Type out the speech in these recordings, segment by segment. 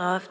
love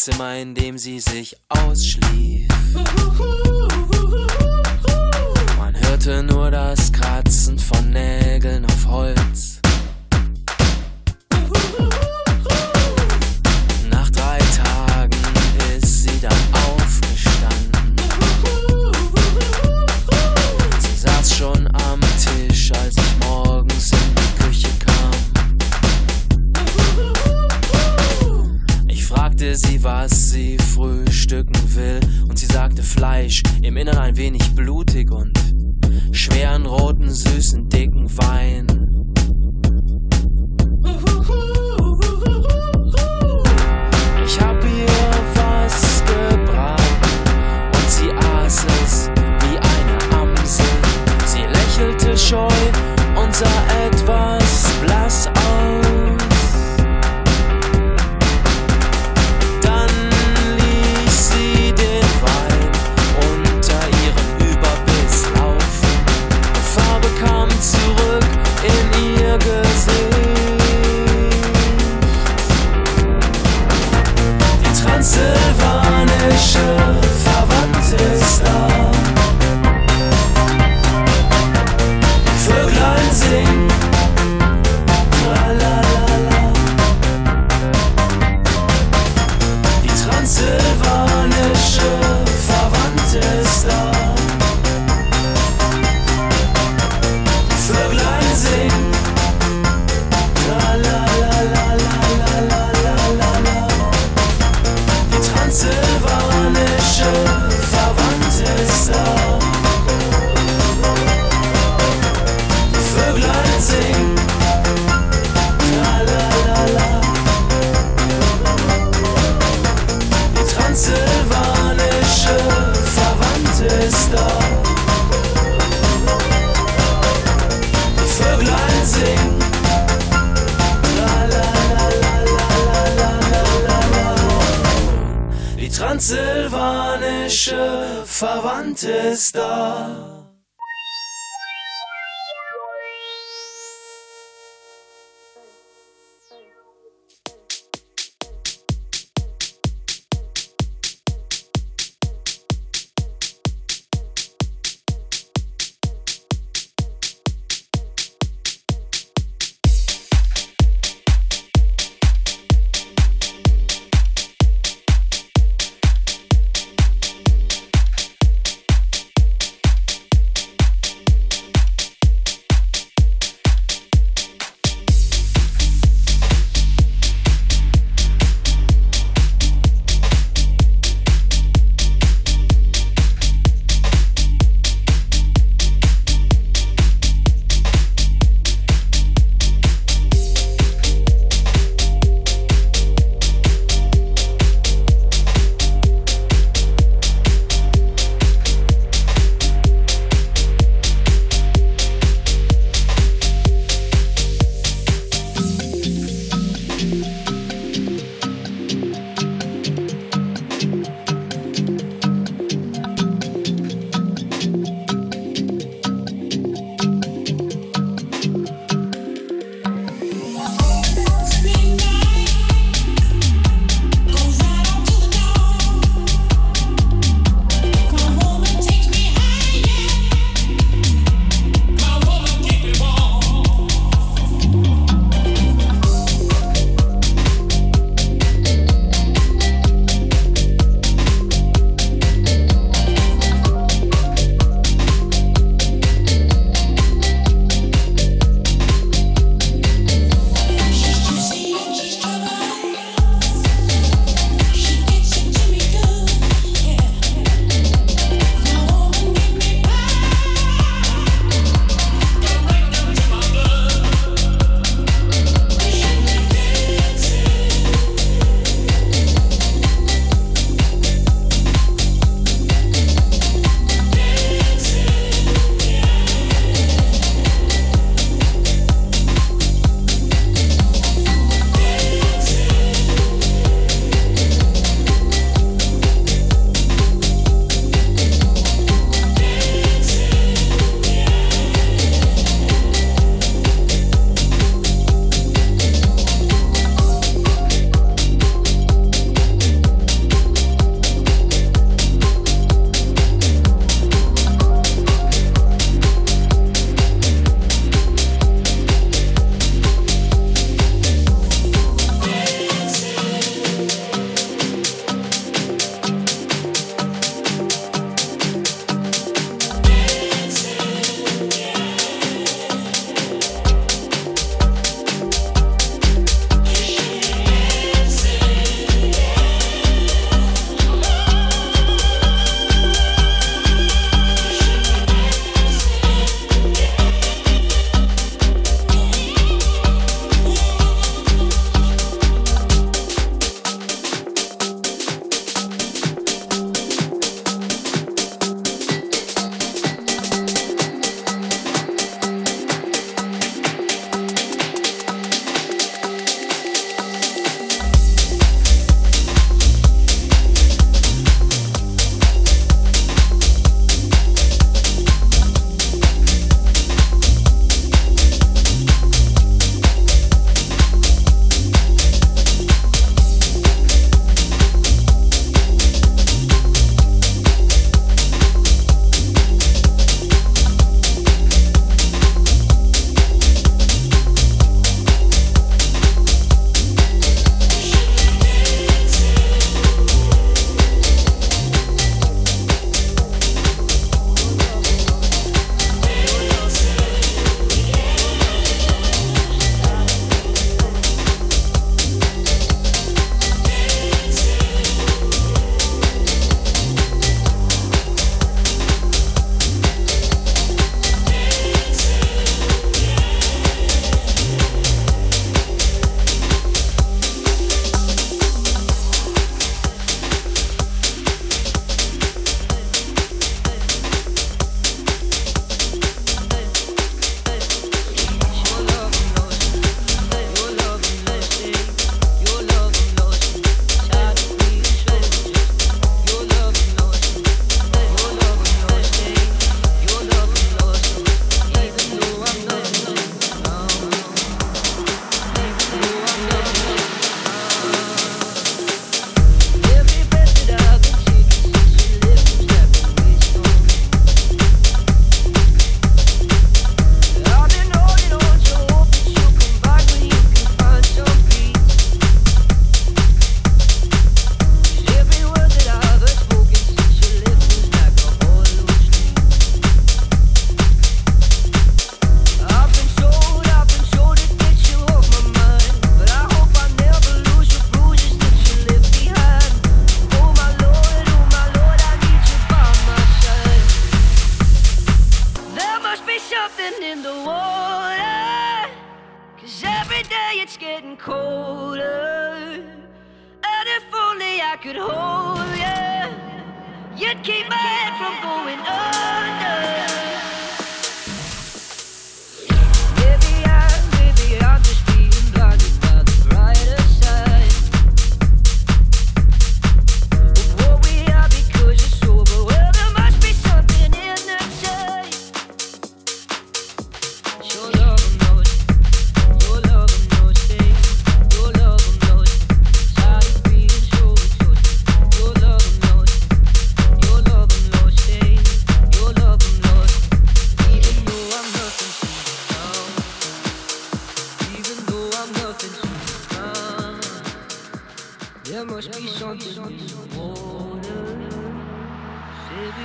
Gästezimmer, in dem sie sich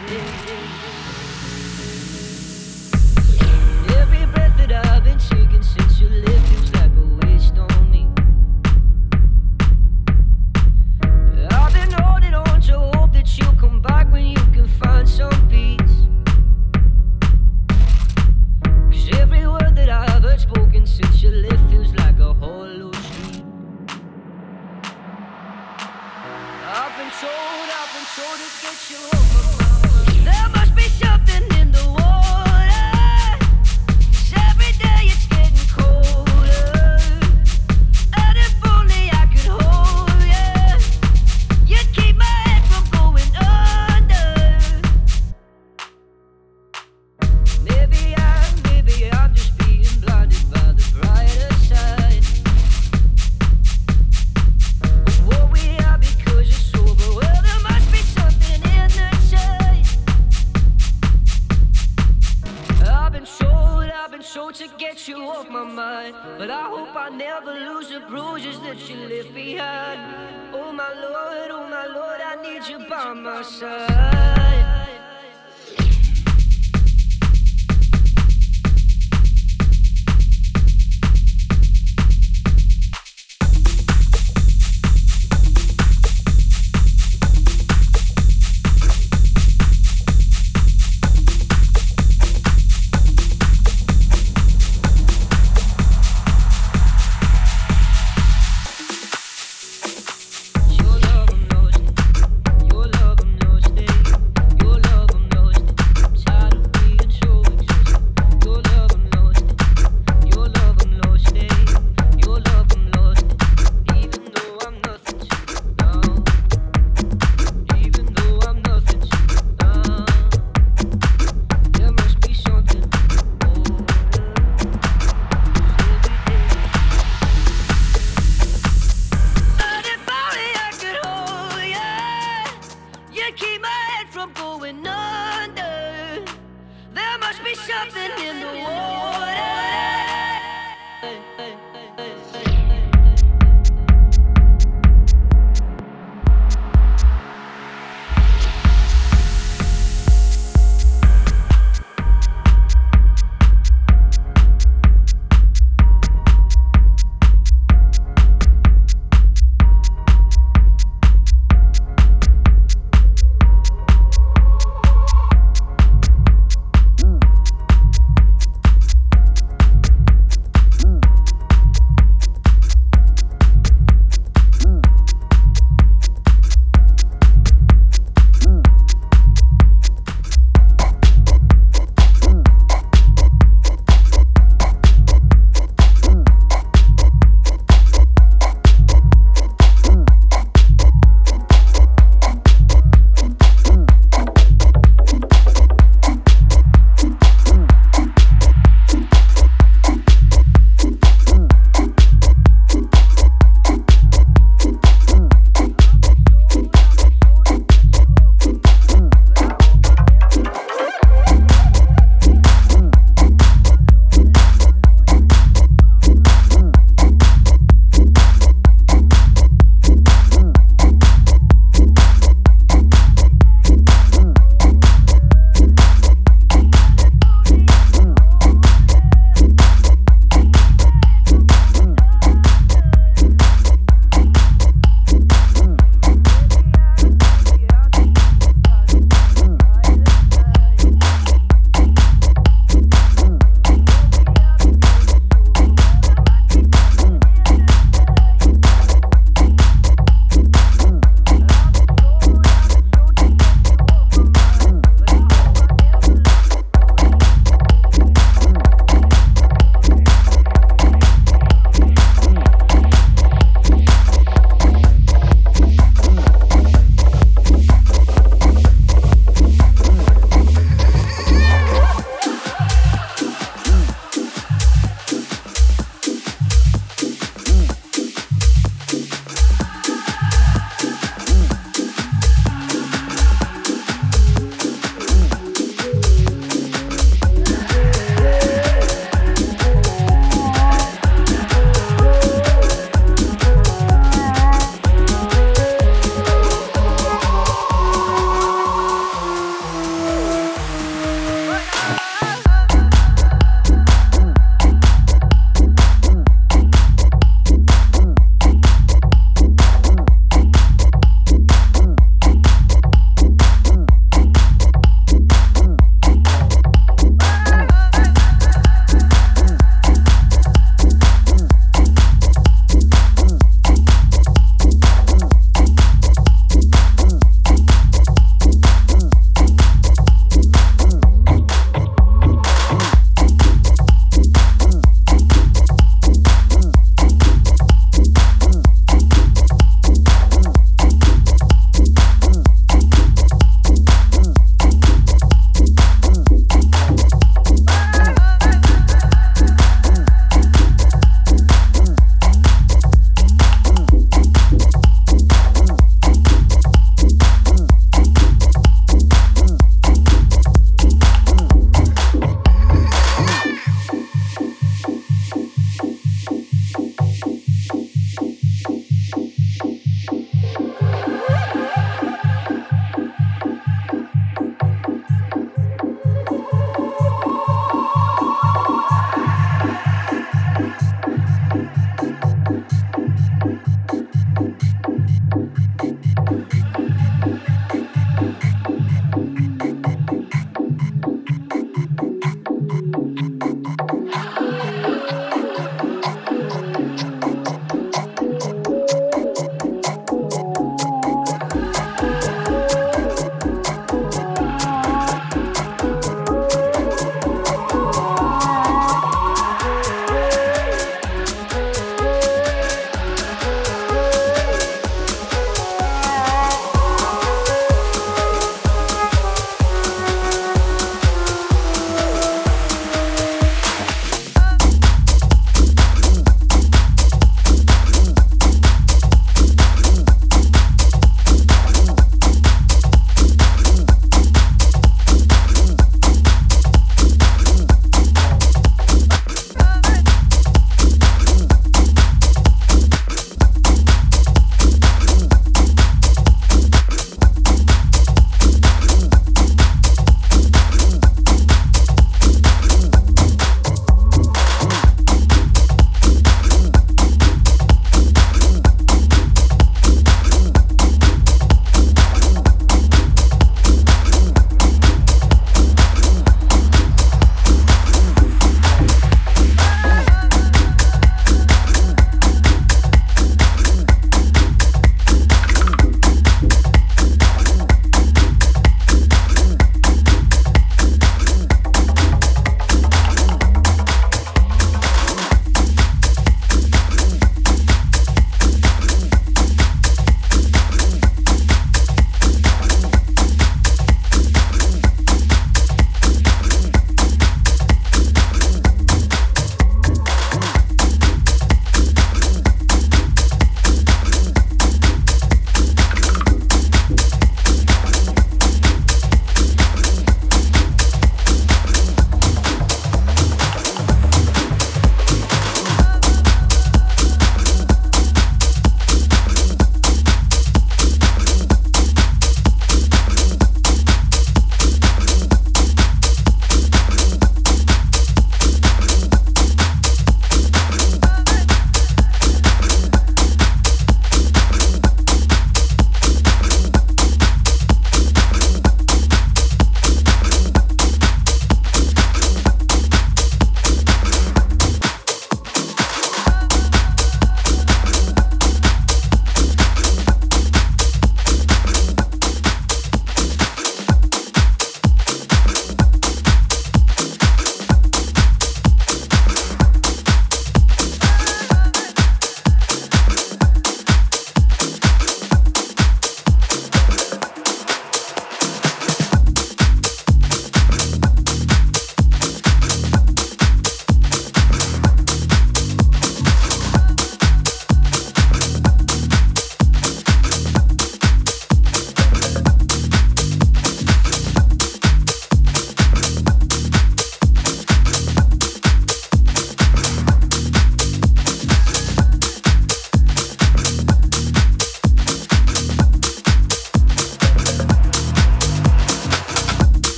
Every breath that I've been taking